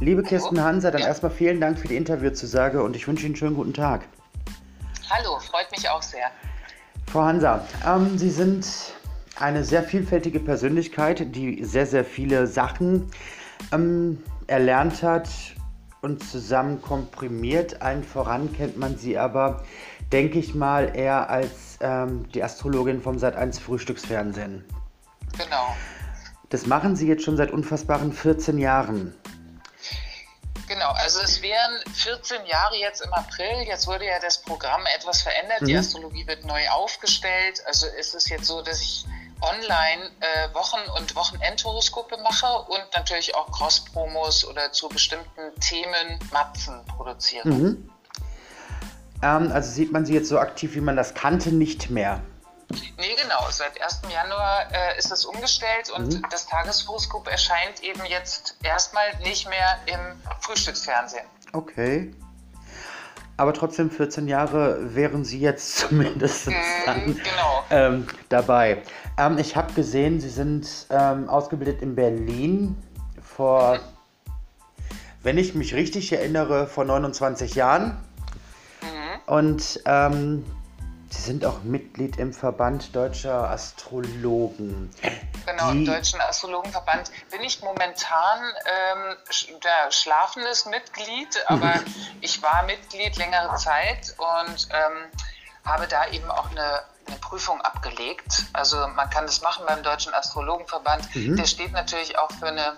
Liebe Kirsten Hanser, dann ja. erstmal vielen Dank für die Interviewzusage und ich wünsche Ihnen einen schönen guten Tag. Hallo, freut mich auch sehr. Frau Hanser, ähm, Sie sind eine sehr vielfältige Persönlichkeit, die sehr, sehr viele Sachen ähm, erlernt hat und zusammen komprimiert. Allen voran kennt man sie aber, denke ich mal, eher als ähm, die Astrologin vom Sat1 Frühstücksfernsehen. Genau. Das machen Sie jetzt schon seit unfassbaren 14 Jahren. Genau, also es wären 14 Jahre jetzt im April. Jetzt wurde ja das Programm etwas verändert. Mhm. Die Astrologie wird neu aufgestellt. Also ist es jetzt so, dass ich online äh, Wochen- und Wochenendhoroskope mache und natürlich auch Cross-Promos oder zu bestimmten Themen Matzen produziere. Mhm. Ähm, also sieht man sie jetzt so aktiv, wie man das kannte, nicht mehr. Nee, genau. Seit 1. Januar äh, ist es umgestellt und mhm. das Tageshoroskop erscheint eben jetzt erstmal nicht mehr im Frühstücksfernsehen. Okay. Aber trotzdem 14 Jahre wären Sie jetzt zumindest mhm, dann, genau. ähm, dabei. Ähm, ich habe gesehen, Sie sind ähm, ausgebildet in Berlin vor, mhm. wenn ich mich richtig erinnere, vor 29 Jahren. Mhm. Und ähm, Sie sind auch Mitglied im Verband Deutscher Astrologen. Genau, im Deutschen Astrologenverband bin ich momentan ähm, der schlafendes Mitglied, aber ich war Mitglied längere Zeit und ähm, habe da eben auch eine, eine, Prüfung abgelegt. Also man kann das machen beim Deutschen Astrologenverband. Mhm. Der steht natürlich auch für eine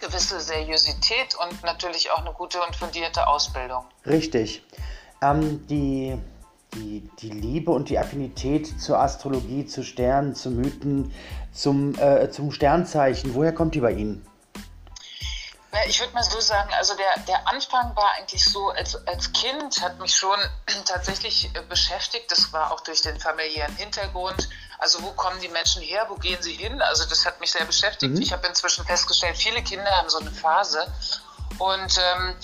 gewisse Seriosität und natürlich auch eine gute und fundierte Ausbildung. Richtig. Ähm, die die, die Liebe und die Affinität zur Astrologie, zu Sternen, zu Mythen, zum, äh, zum Sternzeichen, woher kommt die bei Ihnen? Ich würde mal so sagen, also der, der Anfang war eigentlich so, als, als Kind hat mich schon tatsächlich äh, beschäftigt. Das war auch durch den familiären Hintergrund. Also wo kommen die Menschen her, wo gehen sie hin? Also das hat mich sehr beschäftigt. Mhm. Ich habe inzwischen festgestellt, viele Kinder haben so eine Phase. Und ähm, hm,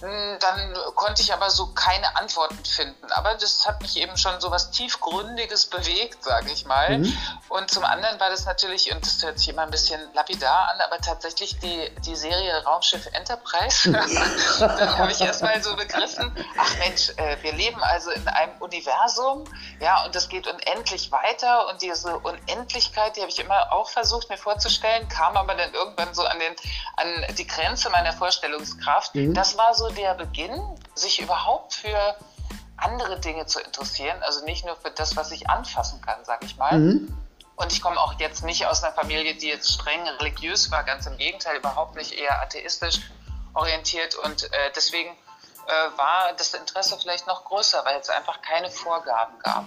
dann konnte ich aber so keine Antworten finden. Aber das hat mich eben schon so was Tiefgründiges bewegt, sage ich mal. Mhm. Und zum anderen war das natürlich, und das hört sich immer ein bisschen lapidar an, aber tatsächlich die, die Serie Raumschiff Enterprise. dann habe ich erstmal so begriffen, ach Mensch, äh, wir leben also in einem Universum, ja, und das geht unendlich weiter. Und diese Unendlichkeit, die habe ich immer auch versucht mir vorzustellen, kam aber dann irgendwann so an, den, an die Grenze meiner Vorstellungskraft. Mhm. Das war so der Beginn, sich überhaupt für andere Dinge zu interessieren, also nicht nur für das, was ich anfassen kann, sag ich mal. Mhm. Und ich komme auch jetzt nicht aus einer Familie, die jetzt streng religiös war, ganz im Gegenteil, überhaupt nicht eher atheistisch orientiert. Und äh, deswegen äh, war das Interesse vielleicht noch größer, weil es einfach keine Vorgaben gab.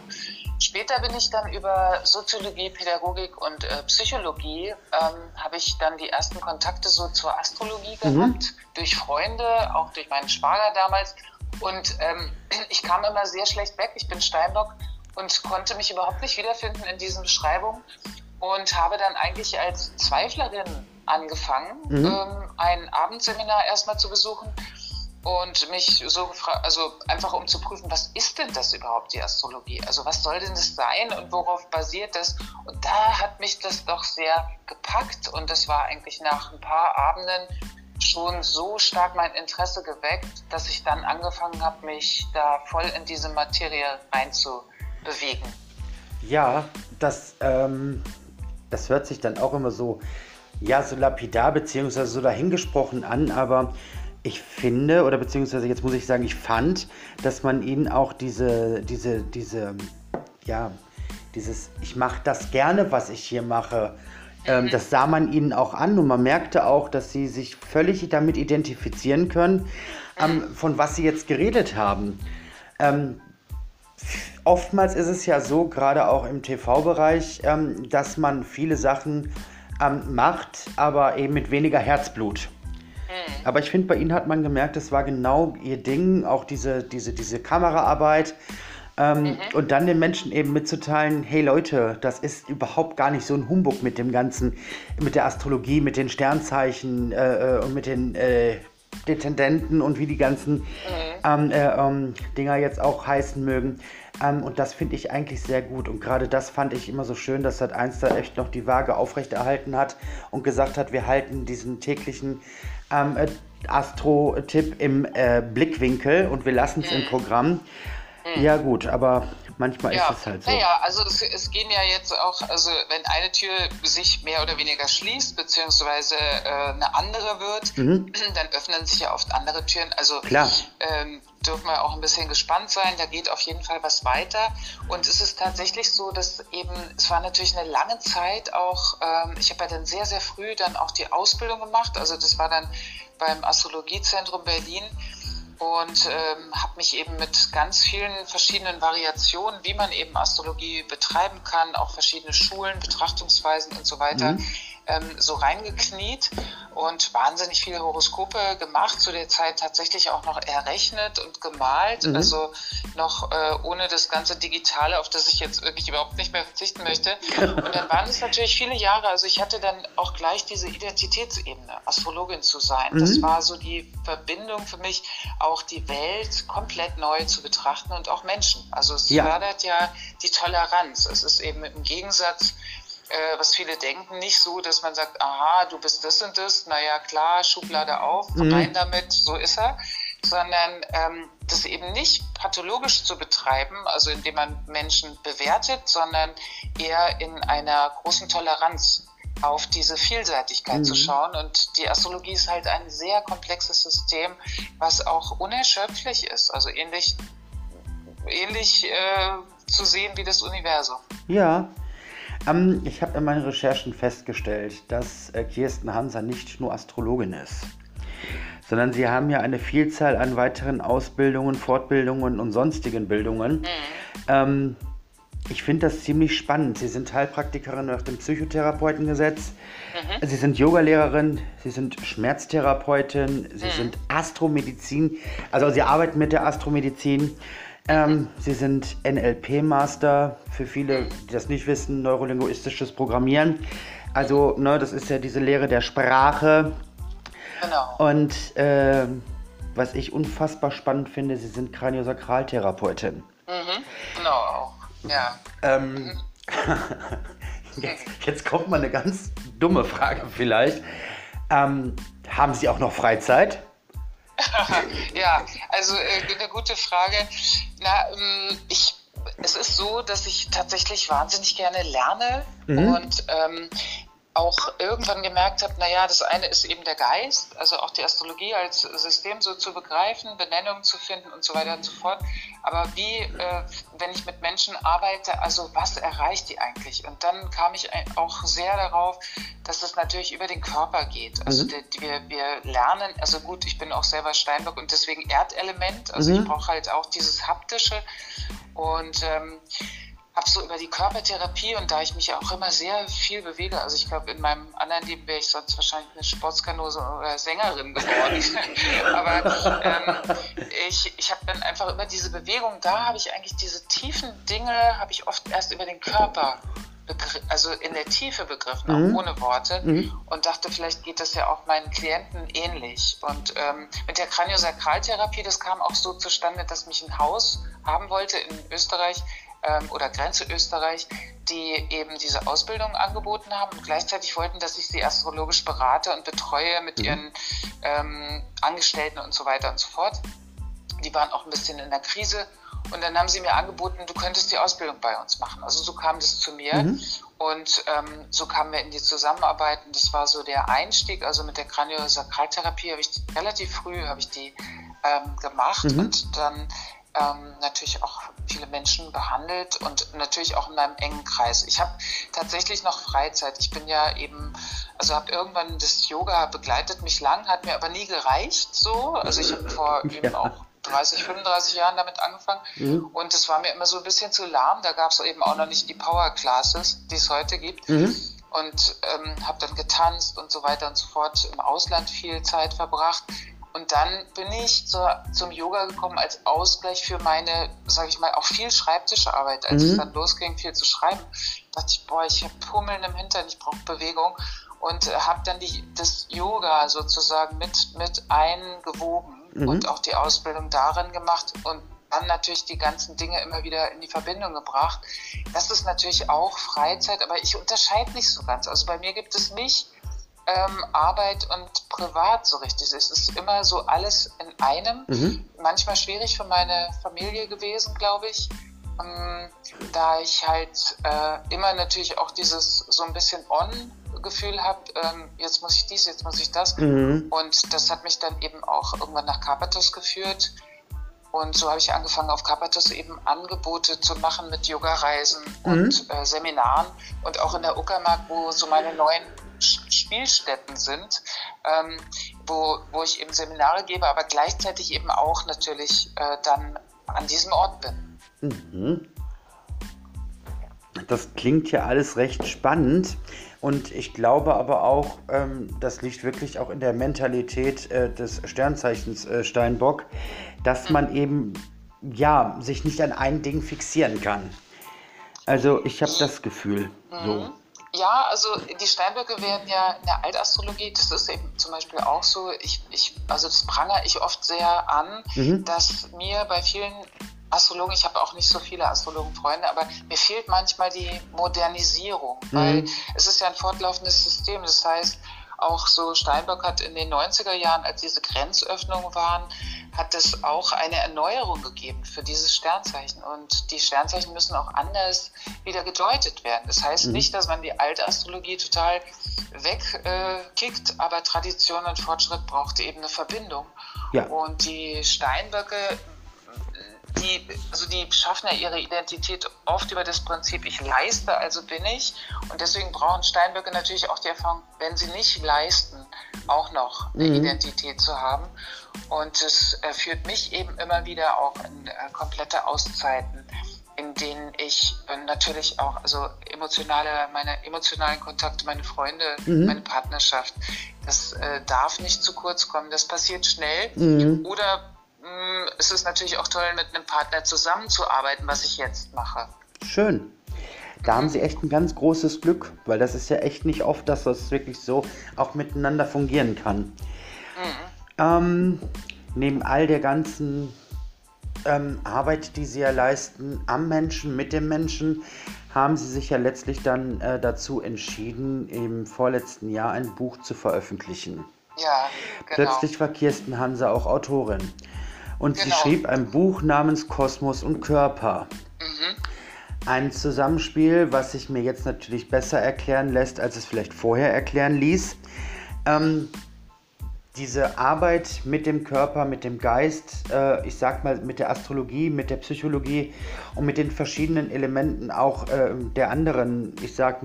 Später bin ich dann über Soziologie, Pädagogik und äh, Psychologie, ähm, habe ich dann die ersten Kontakte so zur Astrologie mhm. gehabt, mhm. durch Freunde, auch durch meinen Schwager damals. Und ähm, ich kam immer sehr schlecht weg. Ich bin Steinbock und konnte mich überhaupt nicht wiederfinden in diesen Beschreibungen und habe dann eigentlich als Zweiflerin angefangen, mhm. ähm, ein Abendseminar erstmal zu besuchen und mich so gefragt, also einfach um zu prüfen, was ist denn das überhaupt, die Astrologie? Also was soll denn das sein und worauf basiert das? Und da hat mich das doch sehr gepackt und das war eigentlich nach ein paar Abenden schon so stark mein Interesse geweckt, dass ich dann angefangen habe, mich da voll in diese Materie reinzubewegen. Ja, das, ähm, das hört sich dann auch immer so, ja, so lapidar beziehungsweise so dahingesprochen an, aber ich finde, oder beziehungsweise jetzt muss ich sagen, ich fand, dass man ihnen auch diese, diese, diese, ja, dieses, ich mache das gerne, was ich hier mache, ähm, mhm. das sah man ihnen auch an und man merkte auch, dass sie sich völlig damit identifizieren können, ähm, von was sie jetzt geredet haben. Ähm, oftmals ist es ja so, gerade auch im TV-Bereich, ähm, dass man viele Sachen ähm, macht, aber eben mit weniger Herzblut. Mhm. Aber ich finde, bei Ihnen hat man gemerkt, das war genau Ihr Ding, auch diese, diese, diese Kameraarbeit. Ähm, mhm. Und dann den Menschen eben mitzuteilen, hey Leute, das ist überhaupt gar nicht so ein Humbug mit dem Ganzen, mit der Astrologie, mit den Sternzeichen äh, äh und mit den äh, Detendenten und wie die ganzen mhm. ähm, äh, ähm, Dinger jetzt auch heißen mögen. Ähm, und das finde ich eigentlich sehr gut. Und gerade das fand ich immer so schön, dass Sat 1 da echt noch die Waage aufrechterhalten hat und gesagt hat, wir halten diesen täglichen ähm, äh, Astro-Tipp im äh, Blickwinkel und wir lassen es mhm. im Programm. Mhm. Ja gut, aber manchmal ja. ist es halt so. Naja, also es, es, gehen ja jetzt auch, also wenn eine Tür sich mehr oder weniger schließt, beziehungsweise äh, eine andere wird, mhm. dann öffnen sich ja oft andere Türen. Also Klar. Ähm, dürfen wir auch ein bisschen gespannt sein. Da geht auf jeden Fall was weiter. Und es ist tatsächlich so, dass eben, es war natürlich eine lange Zeit auch, ähm, ich habe ja dann sehr, sehr früh dann auch die Ausbildung gemacht. Also das war dann beim Astrologiezentrum Berlin und ähm, habe mich eben mit ganz vielen verschiedenen Variationen, wie man eben Astrologie betreiben kann, auch verschiedene Schulen, Betrachtungsweisen und so weiter, mhm ähm, so reingekniet und wahnsinnig viele Horoskope gemacht, zu der Zeit tatsächlich auch noch errechnet und gemalt, mhm. also noch äh, ohne das ganze Digitale, auf das ich jetzt wirklich überhaupt nicht mehr verzichten möchte. Und dann waren es natürlich viele Jahre, also ich hatte dann auch gleich diese Identitätsebene, Astrologin zu sein. Mhm. Das war so die Verbindung für mich, auch die Welt komplett neu zu betrachten und auch Menschen. Also es ja. fördert ja die Toleranz. Es ist eben im Gegensatz äh, was viele denken, nicht so, dass man sagt, aha, du bist das und das, naja klar, Schublade auf, mhm. rein damit, so ist er, sondern ähm, das eben nicht pathologisch zu betreiben, also indem man Menschen bewertet, sondern eher in einer großen Toleranz auf diese Vielseitigkeit mhm. zu schauen. Und die Astrologie ist halt ein sehr komplexes System, was auch unerschöpflich ist, also ähnlich, ähnlich äh, zu sehen wie das Universum. Ja, ähm, ich habe in meinen Recherchen festgestellt, dass äh, Kirsten Hanser nicht nur Astrologin ist, sondern sie haben ja eine Vielzahl an weiteren Ausbildungen, Fortbildungen und sonstigen Bildungen. Mhm. Ähm, ich finde das ziemlich spannend. Sie sind Heilpraktikerin nach dem Psychotherapeutengesetz. Mhm. Sie sind Yogalehrerin, Sie sind Schmerztherapeutin, Sie mhm. sind Astromedizin. Also Sie arbeiten mit der Astromedizin. Ähm, Sie sind NLP-Master, für viele, die das nicht wissen, neurolinguistisches Programmieren. Also, ne, das ist ja diese Lehre der Sprache. Genau. Und äh, was ich unfassbar spannend finde, Sie sind Kraniosakraltherapeutin. Mhm, genau auch, ja. Ähm, jetzt, jetzt, kommt mal eine ganz dumme Frage vielleicht. Ähm, haben Sie auch noch Freizeit? ja, also äh, eine gute Frage. Na, ähm, ich, es ist so, dass ich tatsächlich wahnsinnig gerne lerne mhm. und ähm, auch irgendwann gemerkt habe, naja, das eine ist eben der Geist, also auch die Astrologie als System so zu begreifen, Benennungen zu finden und so weiter und so fort. Aber wie, äh, wenn ich mit Menschen arbeite, also was erreicht die eigentlich? Und dann kam ich auch sehr darauf, dass es natürlich über den Körper geht. Also mhm. die, wir, wir lernen, also gut, ich bin auch selber Steinbock und deswegen Erdelement, also mhm. ich brauche halt auch dieses haptische und ähm, habe so über die Körpertherapie und da ich mich auch immer sehr viel bewege, also ich glaube, in meinem anderen Leben wäre ich sonst wahrscheinlich eine Sportskanose oder Sängerin geworden. Aber ähm, ich, ich habe dann einfach immer diese Bewegung, da habe ich eigentlich diese tiefen Dinge, habe ich oft erst über den Körper also in der Tiefe begriffen, mhm. auch ohne Worte. Mhm. Und dachte, vielleicht geht das ja auch meinen Klienten ähnlich. Und ähm, mit der Kraniosakraltherapie, das kam auch so zustande, dass mich ein Haus haben wollte in Österreich, ähm, oder Grenze Österreich, die eben diese Ausbildung angeboten haben und gleichzeitig wollten, dass ich sie astrologisch berate und betreue mit mhm. ihren ähm, Angestellten und so weiter und so fort. Die waren auch ein bisschen in der Krise und dann haben sie mir angeboten, du könntest die Ausbildung bei uns machen. Also so kam das zu mir mhm. und ähm, so kamen wir in die Zusammenarbeit und das war so der Einstieg. Also mit der Kraniosakraltherapie habe ich relativ früh habe ich die ähm, gemacht mhm. und dann ähm, natürlich auch viele Menschen behandelt und natürlich auch in meinem engen Kreis. Ich habe tatsächlich noch Freizeit. Ich bin ja eben, also habe irgendwann das Yoga begleitet mich lang, hat mir aber nie gereicht so. Also ich habe vor ja. eben auch 30, 35 Jahren damit angefangen mhm. und es war mir immer so ein bisschen zu lahm. Da gab es eben auch noch nicht die Power Classes, die es heute gibt. Mhm. Und ähm, habe dann getanzt und so weiter und so fort, im Ausland viel Zeit verbracht. Und dann bin ich zur, zum Yoga gekommen als Ausgleich für meine, sage ich mal, auch viel Schreibtischarbeit. Als mhm. es dann losging, viel zu schreiben, dachte ich, boah, ich habe Pummeln im Hintern, ich brauche Bewegung. Und äh, habe dann die, das Yoga sozusagen mit, mit eingewoben mhm. und auch die Ausbildung darin gemacht und dann natürlich die ganzen Dinge immer wieder in die Verbindung gebracht. Das ist natürlich auch Freizeit, aber ich unterscheide nicht so ganz. Also bei mir gibt es nicht ähm, Arbeit und Privat so richtig. Es ist immer so alles in einem. Mhm. Manchmal schwierig für meine Familie gewesen, glaube ich. Ähm, da ich halt äh, immer natürlich auch dieses so ein bisschen On-Gefühl habe, ähm, jetzt muss ich dies, jetzt muss ich das. Mhm. Und das hat mich dann eben auch irgendwann nach Karpathos geführt. Und so habe ich angefangen, auf Karpathos eben Angebote zu machen mit Yoga-Reisen mhm. und äh, Seminaren und auch in der Uckermark, wo so meine neuen Spielstätten sind, ähm, wo, wo ich eben Seminare gebe, aber gleichzeitig eben auch natürlich äh, dann an diesem Ort bin. Mhm. Das klingt ja alles recht spannend. Und ich glaube aber auch, ähm, das liegt wirklich auch in der Mentalität äh, des Sternzeichens äh, Steinbock, dass man eben ja sich nicht an ein Ding fixieren kann. Also ich habe das Gefühl. So. Ja, also die Steinböcke werden ja in der Altastrologie, das ist eben zum Beispiel auch so, ich, ich, also das prangere ich oft sehr an, mhm. dass mir bei vielen Astrologen, ich habe auch nicht so viele Astrologenfreunde, aber mir fehlt manchmal die Modernisierung, mhm. weil es ist ja ein fortlaufendes System. Das heißt, auch so Steinbock hat in den 90er Jahren, als diese Grenzöffnungen waren, hat es auch eine Erneuerung gegeben für dieses Sternzeichen. Und die Sternzeichen müssen auch anders wieder gedeutet werden. Das heißt mhm. nicht, dass man die alte Astrologie total wegkickt, äh, aber Tradition und Fortschritt braucht eben eine Verbindung. Ja. Und die Steinböcke die, also die schaffen ja ihre Identität oft über das Prinzip, ich leiste, also bin ich. Und deswegen brauchen Steinböcke natürlich auch die Erfahrung, wenn sie nicht leisten, auch noch eine mhm. Identität zu haben. Und es äh, führt mich eben immer wieder auch in äh, komplette Auszeiten, in denen ich äh, natürlich auch, also emotionale, meine emotionalen Kontakte, meine Freunde, mhm. meine Partnerschaft, das äh, darf nicht zu kurz kommen. Das passiert schnell. Mhm. Oder Mm, es ist natürlich auch toll, mit einem Partner zusammenzuarbeiten, was ich jetzt mache. Schön. Da haben Sie echt ein ganz großes Glück, weil das ist ja echt nicht oft, dass das wirklich so auch miteinander fungieren kann. Mhm. Ähm, neben all der ganzen ähm, Arbeit, die Sie ja leisten, am Menschen, mit dem Menschen, haben Sie sich ja letztlich dann äh, dazu entschieden, im vorletzten Jahr ein Buch zu veröffentlichen. Ja, genau. Plötzlich war Kirsten Hanse auch Autorin. Und genau. sie schrieb ein Buch namens Kosmos und Körper. Mhm. Ein Zusammenspiel, was sich mir jetzt natürlich besser erklären lässt, als es vielleicht vorher erklären ließ. Ähm, diese Arbeit mit dem Körper, mit dem Geist, äh, ich sag mal mit der Astrologie, mit der Psychologie und mit den verschiedenen Elementen auch äh, der anderen, ich sag,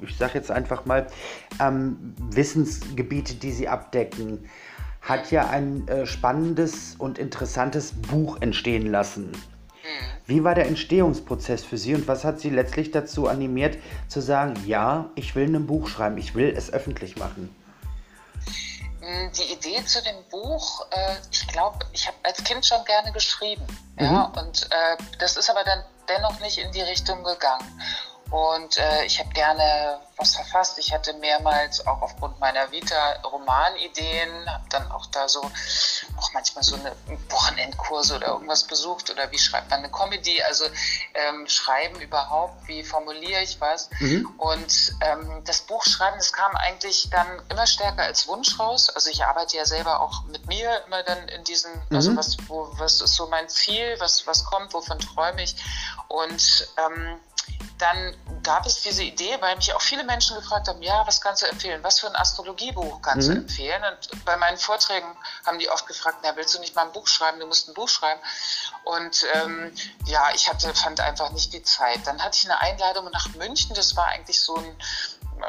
ich sag jetzt einfach mal, ähm, Wissensgebiete, die sie abdecken hat ja ein äh, spannendes und interessantes Buch entstehen lassen. Mhm. Wie war der Entstehungsprozess für Sie und was hat Sie letztlich dazu animiert zu sagen, ja, ich will ein Buch schreiben, ich will es öffentlich machen? Hm, die Idee zu dem Buch, äh, ich glaube, ich habe als Kind schon gerne geschrieben. Mhm. Ja, und äh, das ist aber dann dennoch nicht in die Richtung gegangen. Und äh, ich habe gerne was verfasst. Ich hatte mehrmals auch aufgrund meiner Vita Romanideen, habe dann auch da so auch manchmal so eine Wochenendkurse oder irgendwas besucht oder wie schreibt man eine Comedy, also ähm, schreiben überhaupt, wie formuliere ich was. Mhm. Und ähm, das Buchschreiben, das kam eigentlich dann immer stärker als Wunsch raus. Also ich arbeite ja selber auch mit mir immer dann in diesen, mhm. also was, wo, was ist so mein Ziel, was, was kommt, wovon träume ich. Und ähm, dann gab es diese Idee, weil mich auch viele Menschen gefragt haben, ja, was kannst du empfehlen? Was für ein Astrologiebuch kannst mhm. du empfehlen? Und bei meinen Vorträgen haben die oft gefragt, na, willst du nicht mal ein Buch schreiben? Du musst ein Buch schreiben. Und ähm, ja, ich hatte, fand einfach nicht die Zeit. Dann hatte ich eine Einladung nach München. Das war eigentlich so ein,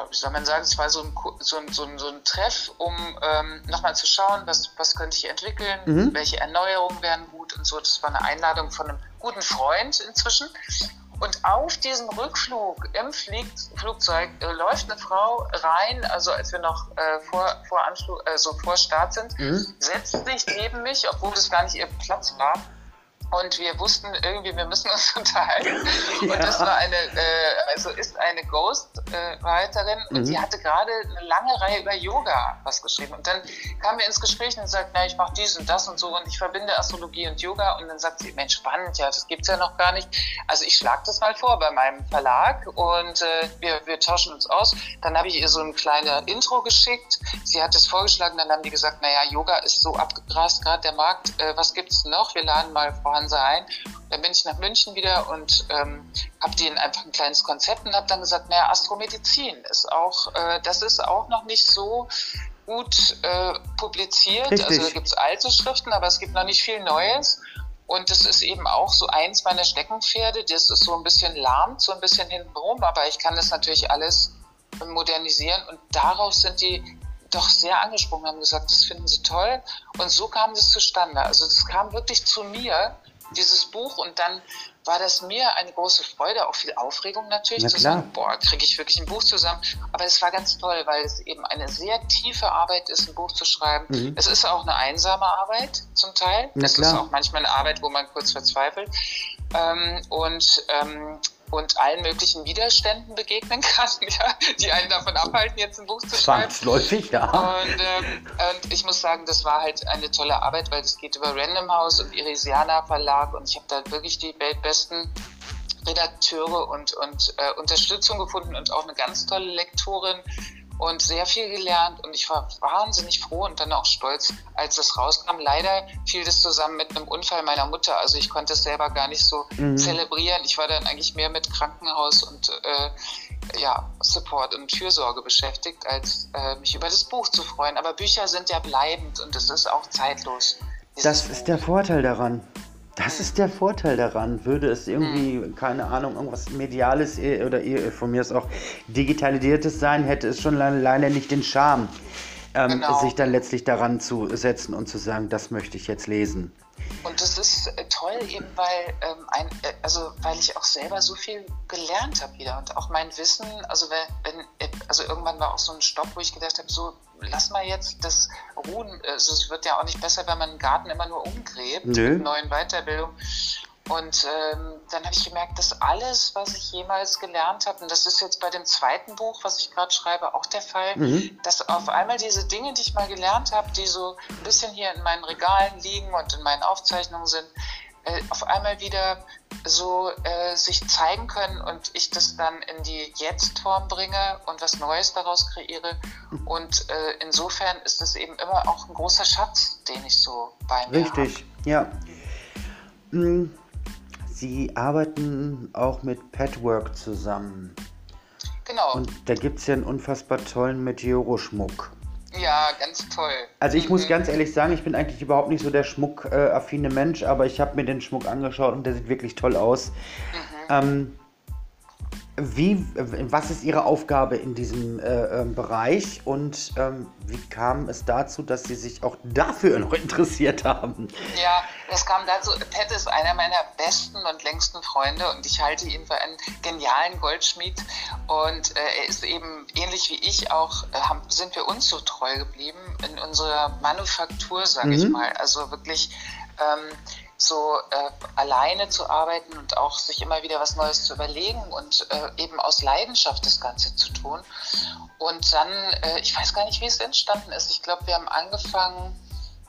wie soll man sagen, es war so ein, so ein, so ein, so ein Treff, um ähm, nochmal zu schauen, was, was könnte ich entwickeln, mhm. welche Erneuerungen wären gut und so. Das war eine Einladung von einem guten Freund inzwischen. Und auf diesem Rückflug im Flieg Flugzeug äh, läuft eine Frau rein, also als wir noch äh, vor, vor, Anschluss, äh, so vor Start sind, mhm. setzt sich neben mich, obwohl das gar nicht ihr Platz war, und wir wussten irgendwie, wir müssen uns unterhalten. Ja. Und das war eine, äh, also ist eine Ghostwriterin äh, und die mhm. hatte gerade eine lange Reihe über Yoga was geschrieben. Und dann kamen wir ins Gespräch und sagt, na, ich mache dies und das und so und ich verbinde Astrologie und Yoga. Und dann sagt sie, Mensch, spannend, ja, das gibt's ja noch gar nicht. Also ich schlage das mal vor bei meinem Verlag und äh, wir, wir tauschen uns aus. Dann habe ich ihr so ein kleines Intro geschickt. Sie hat es vorgeschlagen, dann haben die gesagt, naja, Yoga ist so abgegrast gerade der Markt. Äh, was gibt's noch? Wir laden mal Frau Hansa ein. Dann bin ich nach München wieder und ähm, habe denen einfach ein kleines Konzept und habe dann gesagt, naja, Astromedizin ist auch, äh, das ist auch noch nicht so gut äh, publiziert. Richtig. Also da gibt es alte Schriften, aber es gibt noch nicht viel Neues. Und das ist eben auch so eins meiner Steckenpferde. Das ist so ein bisschen lahm, so ein bisschen hintenrum, aber ich kann das natürlich alles modernisieren. Und daraus sind die doch sehr angesprungen, haben gesagt, das finden sie toll. Und so kam das zustande. Also das kam wirklich zu mir, dieses Buch. Und dann war das mir eine große Freude, auch viel Aufregung natürlich, zu sagen, boah, kriege ich wirklich ein Buch zusammen. Aber es war ganz toll, weil es eben eine sehr tiefe Arbeit ist, ein Buch zu schreiben. Mhm. Es ist auch eine einsame Arbeit zum Teil. Es ist auch manchmal eine Arbeit, wo man kurz verzweifelt. Ähm, und ähm, und allen möglichen Widerständen begegnen kann, ja, die einen davon abhalten, jetzt ein Buch zu schreiben. Zwangsläufig, ja. Und, ähm, und, ich muss sagen, das war halt eine tolle Arbeit, weil es geht über Random House und Irisiana Verlag und ich habe da wirklich die weltbesten Redakteure und, und äh, Unterstützung gefunden und auch eine ganz tolle Lektorin und sehr viel gelernt und ich war wahnsinnig froh und dann auch stolz, als es rauskam. Leider fiel das zusammen mit einem Unfall meiner Mutter, also ich konnte es selber gar nicht so mhm. zelebrieren. Ich war dann eigentlich mehr mit Krankenhaus und äh, ja, Support und Fürsorge beschäftigt, als äh, mich über das Buch zu freuen. Aber Bücher sind ja bleibend und es ist auch zeitlos. Das ist der Vorteil daran. Das ist der Vorteil daran. Würde es irgendwie, mhm. keine Ahnung, irgendwas Mediales äh, oder von mir ist auch Digitalisiertes sein, hätte es schon leider nicht den Charme, ähm, genau. sich dann letztlich daran zu setzen und zu sagen, das möchte ich jetzt lesen. Und das ist äh, toll, eben weil, ähm, ein, äh, also weil ich auch selber so viel gelernt habe wieder und auch mein Wissen, also wenn, wenn, also irgendwann war auch so ein Stopp, wo ich gedacht habe, so lass mal jetzt das ruhen. Also es wird ja auch nicht besser, wenn man einen Garten immer nur umgräbt Nö. mit neuen Weiterbildungen. Und ähm, dann habe ich gemerkt, dass alles, was ich jemals gelernt habe, und das ist jetzt bei dem zweiten Buch, was ich gerade schreibe, auch der Fall, mhm. dass auf einmal diese Dinge, die ich mal gelernt habe, die so ein bisschen hier in meinen Regalen liegen und in meinen Aufzeichnungen sind, äh, auf einmal wieder so äh, sich zeigen können und ich das dann in die Jetzt-Form bringe und was Neues daraus kreiere. Und äh, insofern ist es eben immer auch ein großer Schatz, den ich so bei mir habe. Richtig, hab. ja. Hm, Sie arbeiten auch mit Patwork zusammen. Genau. Und da gibt es ja einen unfassbar tollen Meteoroschmuck. Ja, ganz toll. Also ich mhm. muss ganz ehrlich sagen, ich bin eigentlich überhaupt nicht so der schmuckaffine Mensch, aber ich habe mir den Schmuck angeschaut und der sieht wirklich toll aus. Mhm. Ähm, wie, was ist Ihre Aufgabe in diesem äh, äh, Bereich und ähm, wie kam es dazu, dass Sie sich auch dafür noch interessiert haben? Ja, es kam dazu, Pat ist einer meiner besten und längsten Freunde und ich halte ihn für einen genialen Goldschmied und äh, er ist eben ähnlich wie ich auch, äh, haben, sind wir uns so treu geblieben in unserer Manufaktur, sage mhm. ich mal. Also wirklich ähm, so äh, alleine zu arbeiten und auch sich immer wieder was Neues zu überlegen und äh, eben aus Leidenschaft das Ganze zu tun. Und dann, äh, ich weiß gar nicht, wie es entstanden ist. Ich glaube, wir haben angefangen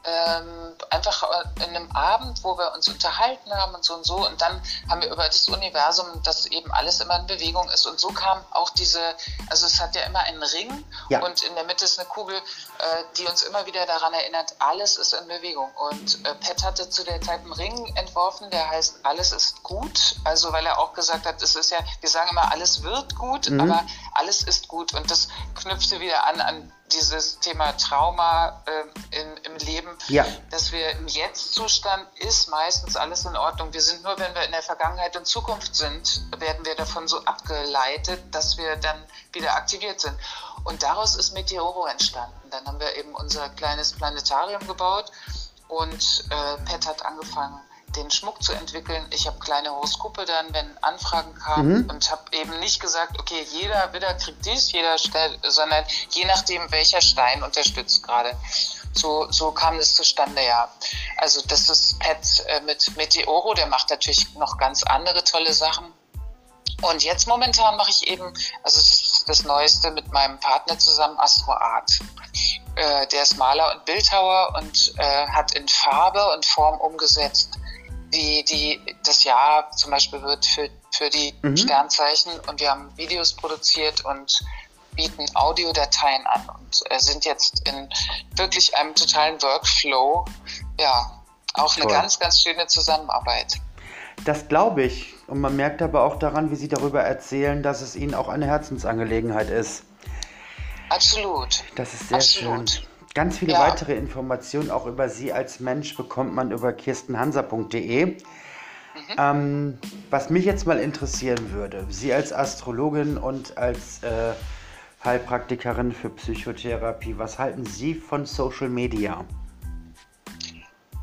ähm, einfach äh, in einem Abend, wo wir uns unterhalten haben und so und so. Und dann haben wir über das Universum, dass eben alles immer in Bewegung ist. Und so kam auch diese, also es hat ja immer einen Ring ja. und in der Mitte ist eine Kugel, äh, die uns immer wieder daran erinnert, alles ist in Bewegung. Und äh, Pat hatte zu der Zeit einen Ring entworfen, der heißt, alles ist gut. Also weil er auch gesagt hat, es ist ja, wir sagen immer, alles wird gut, mhm. aber alles ist gut. Und das knüpfte wieder an an dieses Thema Trauma äh, in, im Leben, ja. dass wir im Jetzt-Zustand ist meistens alles in Ordnung. Wir sind nur, wenn wir in der Vergangenheit und Zukunft sind, werden wir davon so abgeleitet, dass wir dann wieder aktiviert sind. Und daraus ist Meteoro entstanden. Dann haben wir eben unser kleines Planetarium gebaut und äh, Pet hat angefangen, den Schmuck zu entwickeln. Ich habe kleine Horoskope dann, wenn Anfragen kamen mhm. und habe eben nicht gesagt, okay, jeder Widder kriegt dies, jeder stellt, sondern je nachdem, welcher Stein unterstützt gerade. So, so kam es zustande, ja. Also das ist Pat äh, mit Meteoro, der macht natürlich noch ganz andere tolle Sachen. Und jetzt momentan mache ich eben, also das ist das Neueste mit meinem Partner zusammen, Astro Art. Äh, der ist Maler und Bildhauer und äh, hat in Farbe und Form umgesetzt, wie die, das Jahr zum Beispiel wird für, für die mhm. Sternzeichen. Und wir haben Videos produziert und bieten Audiodateien an und äh, sind jetzt in wirklich einem totalen Workflow. Ja, auch eine Toll. ganz, ganz schöne Zusammenarbeit. Das glaube ich. Und man merkt aber auch daran, wie Sie darüber erzählen, dass es Ihnen auch eine Herzensangelegenheit ist. Absolut. Das ist sehr Absolut. schön. Ganz viele ja. weitere Informationen auch über Sie als Mensch bekommt man über kirstenhansa.de. Mhm. Ähm, was mich jetzt mal interessieren würde, Sie als Astrologin und als äh, Heilpraktikerin für Psychotherapie, was halten Sie von Social Media?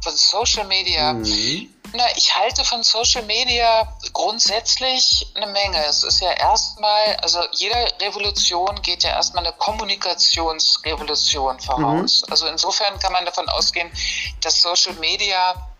Von Social Media? Mhm. Na, ich halte von Social Media grundsätzlich eine Menge. Es ist ja erstmal, also jede Revolution geht ja erstmal eine Kommunikationsrevolution voraus. Mhm. Also insofern kann man davon ausgehen, dass Social Media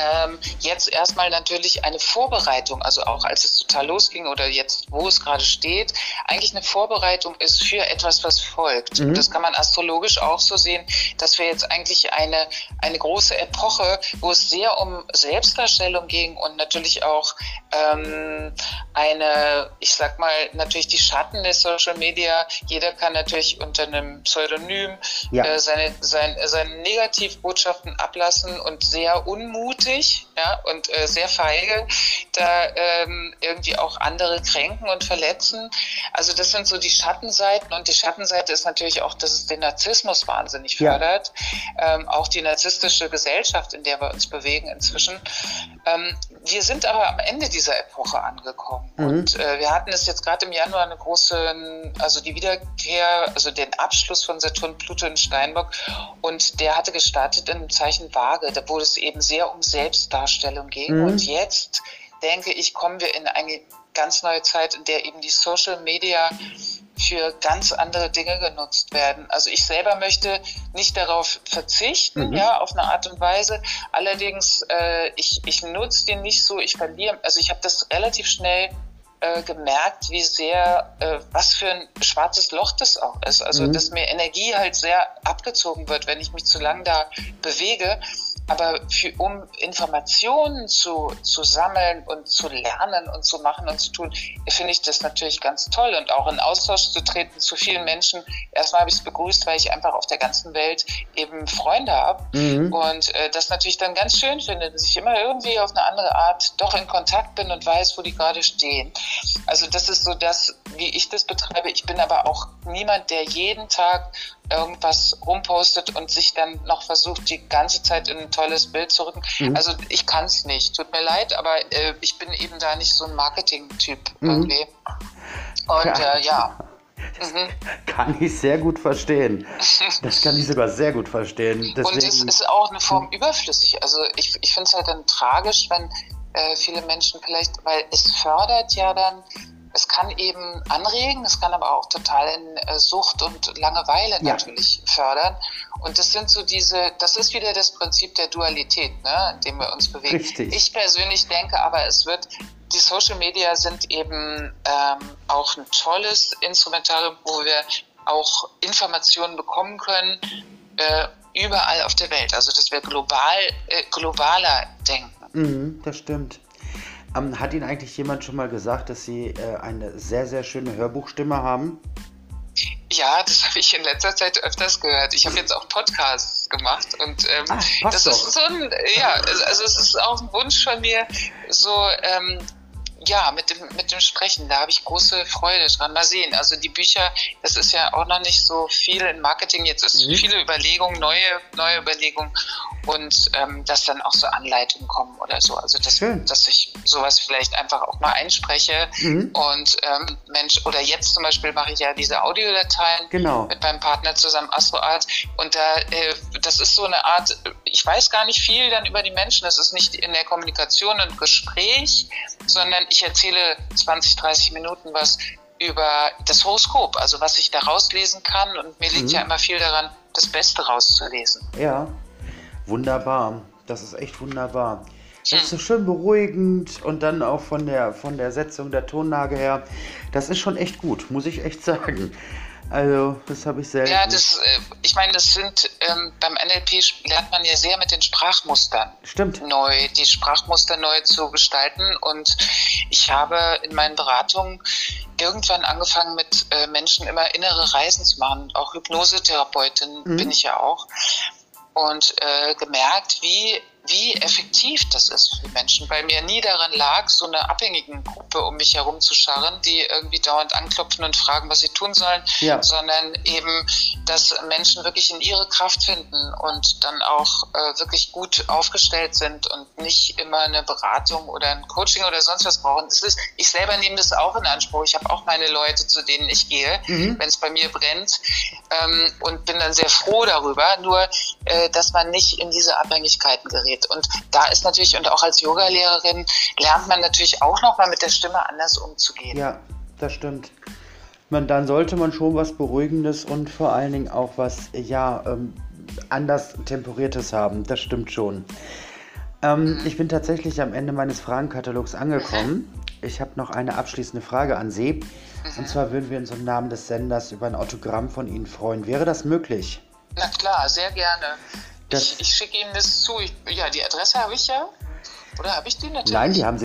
ähm, jetzt erstmal natürlich eine Vorbereitung, also auch als es total losging oder jetzt, wo es gerade steht, eigentlich eine Vorbereitung ist für etwas, was folgt. Mhm. Und das kann man astrologisch auch so sehen, dass wir jetzt eigentlich eine, eine große Epoche, wo es sehr um Selbstdarstellung ging und natürlich auch ähm, eine, ich sag mal, natürlich die Schatten der Social Media. Jeder kann natürlich unter einem Pseudonym ja. äh, seine, sein, seine Negativbotschaften ablassen und sehr unmutig ja, und äh, sehr feige da ähm, irgendwie auch andere kränken und verletzen. Also das sind so die Schattenseiten und die Schattenseite ist natürlich auch, dass es den Narzissmus wahnsinnig fördert. Ja. Ähm, auch die narzisstische Gesellschaft, in der wir uns bewegen inzwischen. Ähm, wir sind aber am Ende dieser Epoche angekommen. Mhm. Und äh, wir hatten es jetzt gerade im Januar eine große, also die Wiederkehr, also den Abschluss von Saturn, Pluto in Steinbock. Und der hatte gestartet im Zeichen Waage, wo es eben sehr um Selbstdarstellung ging. Mhm. Und jetzt, denke ich, kommen wir in eine ganz neue Zeit, in der eben die Social Media für ganz andere Dinge genutzt werden. Also ich selber möchte nicht darauf verzichten, mhm. ja, auf eine Art und Weise. Allerdings, äh, ich, ich nutze den nicht so, ich verliere, also ich habe das relativ schnell äh, gemerkt, wie sehr, äh, was für ein schwarzes Loch das auch ist. Also, mhm. dass mir Energie halt sehr abgezogen wird, wenn ich mich zu lang da bewege. Aber für, um Informationen zu, zu sammeln und zu lernen und zu machen und zu tun, finde ich das natürlich ganz toll und auch in Austausch zu treten zu vielen Menschen. Erstmal habe ich es begrüßt, weil ich einfach auf der ganzen Welt eben Freunde habe mhm. und äh, das natürlich dann ganz schön finde, dass ich immer irgendwie auf eine andere Art doch in Kontakt bin und weiß, wo die gerade stehen. Also das ist so das, wie ich das betreibe. Ich bin aber auch niemand, der jeden Tag irgendwas rumpostet und sich dann noch versucht, die ganze Zeit in ein tolles Bild zu rücken. Mhm. Also ich kann es nicht. Tut mir leid, aber äh, ich bin eben da nicht so ein Marketing-Typ mhm. irgendwie. Und ja. Äh, ja. Das mhm. kann ich sehr gut verstehen. Das kann ich sogar sehr gut verstehen. Deswegen... Und es ist auch eine Form überflüssig. Also ich, ich finde es halt dann tragisch, wenn äh, viele Menschen vielleicht, weil es fördert ja dann es kann eben anregen, es kann aber auch total in äh, Sucht und Langeweile ja. natürlich fördern. Und das sind so diese, das ist wieder das Prinzip der Dualität, ne, in dem wir uns bewegen. Richtig. Ich persönlich denke aber, es wird, die Social Media sind eben ähm, auch ein tolles Instrumentarium, wo wir auch Informationen bekommen können, äh, überall auf der Welt. Also, dass wir global, äh, globaler denken. Mhm, das stimmt. Ähm, hat Ihnen eigentlich jemand schon mal gesagt, dass Sie äh, eine sehr, sehr schöne Hörbuchstimme haben? Ja, das habe ich in letzter Zeit öfters gehört. Ich habe jetzt auch Podcasts gemacht und ähm, Ach, das doch. ist so ein, ja, also es ist auch ein Wunsch von mir, so ähm, ja, mit dem, mit dem Sprechen, da habe ich große Freude dran. Mal sehen. Also die Bücher, das ist ja auch noch nicht so viel in Marketing. Jetzt ist mhm. viele Überlegungen, neue, neue Überlegungen und ähm, dass dann auch so Anleitungen kommen oder so. Also dass, dass ich sowas vielleicht einfach auch mal einspreche mhm. und ähm, Mensch, oder jetzt zum Beispiel mache ich ja diese Audiodateien genau. mit meinem Partner zusammen AstroArt und da, äh, das ist so eine Art, ich weiß gar nicht viel dann über die Menschen. Das ist nicht in der Kommunikation und Gespräch, sondern ich erzähle 20, 30 Minuten was über das Horoskop, also was ich da rauslesen kann. Und mir liegt mhm. ja immer viel daran, das Beste rauszulesen. Ja, wunderbar. Das ist echt wunderbar. Das ist so schön beruhigend und dann auch von der, von der Setzung der Tonlage her. Das ist schon echt gut, muss ich echt sagen. Also, das habe ich selten. Ja, das, äh, ich meine, das sind, ähm, beim NLP lernt man ja sehr mit den Sprachmustern. Stimmt. Neu, die Sprachmuster neu zu gestalten. Und ich habe in meinen Beratungen irgendwann angefangen, mit äh, Menschen immer innere Reisen zu machen. Auch Hypnosetherapeutin Mhm. bin ich ja auch. Und äh, gemerkt, wie, wie effektiv das ist für die Menschen, weil mir nie daran lag, so eine abhängigen Gruppe um mich herum zu scharren, die irgendwie dauernd anklopfen und fragen, was sie tun sollen, Ja. sondern eben, dass Menschen wirklich in ihre Kraft finden und dann auch äh, wirklich gut aufgestellt sind und nicht immer eine Beratung oder ein Coaching oder sonst was brauchen. Ist, ich selber nehme das auch in Anspruch. Ich habe auch meine Leute, zu denen ich gehe, Mhm. wenn es bei mir brennt ähm, und bin dann sehr froh darüber, nur äh, dass man nicht in diese Abhängigkeiten gerät. Und da ist natürlich, und auch als Yogalehrerin lernt man natürlich auch nochmal mit der Stimme anders umzugehen. Ja, das stimmt. Man, dann sollte man schon was Beruhigendes und vor allen Dingen auch was, ja, ähm, anders Temperiertes haben. Das stimmt schon. Ähm, ich bin tatsächlich am Ende meines Fragenkatalogs angekommen. Ich habe noch eine abschließende Frage an Sie. Und zwar würden wir uns im Namen des Senders über ein Autogramm von Ihnen freuen. Wäre das möglich? Na klar, sehr gerne. Ich ich schicke Ihnen das zu. Ich, ja, die Adresse habe ich ja. Oder habe ich die natürlich? Nein, die haben Sie